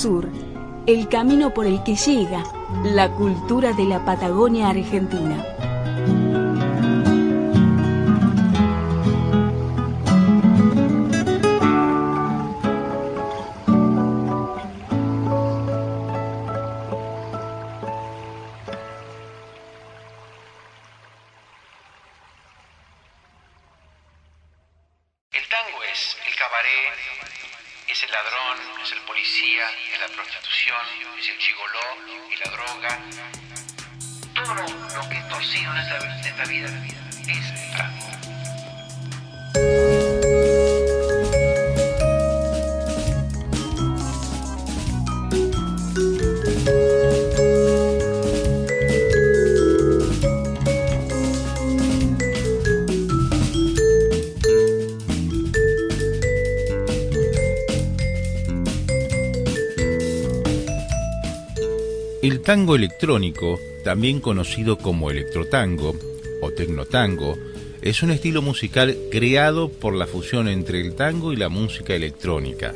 Sur, el camino por el que llega la cultura de la Patagonia Argentina. El tango es el cabaret, es el ladrón, es el policía, es la prostitución, es el chigoló, y la droga. Todo lo, que es torcido en esta, en esta vida es el Tango electrónico, también conocido como electrotango o tecnotango, es un estilo musical creado por la fusión entre el tango y la música electrónica.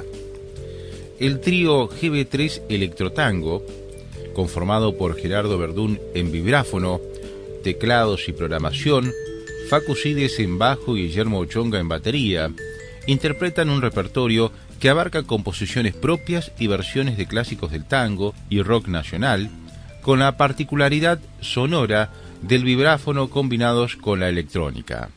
El trío GB3 Electrotango, conformado por Gerardo Verdún en vibráfono, teclados y programación, Facu Sides en bajo y Guillermo Ochonga en batería, interpretan un repertorio que abarca composiciones propias y versiones de clásicos del tango y rock nacional, con la particularidad sonora del vibráfono combinados con la electrónica.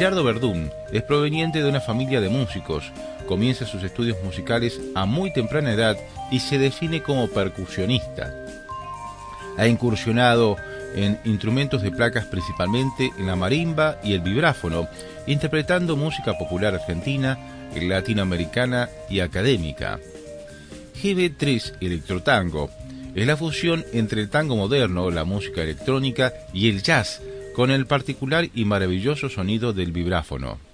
Gerardo Verdún es proveniente de una familia de músicos, comienza sus estudios musicales a muy temprana edad y se define como percusionista. Ha incursionado en instrumentos de placas principalmente en la marimba y el vibráfono, interpretando música popular argentina, latinoamericana y académica. GB3 Electrotango es la fusión entre el tango moderno, la música electrónica y el jazz, con el particular y maravilloso sonido del vibráfono.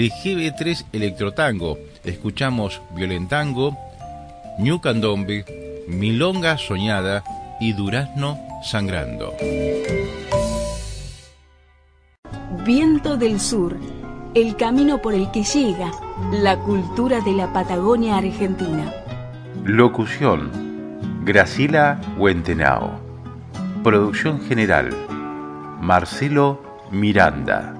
De GB3 Electrotango. Escuchamos Violentango, New Candombe, Milonga Soñada y Durazno Sangrando. Viento del Sur, el camino por el que llega la cultura de la Patagonia Argentina. Locución, Gracila Huentenao. Producción general, Marcelo Miranda.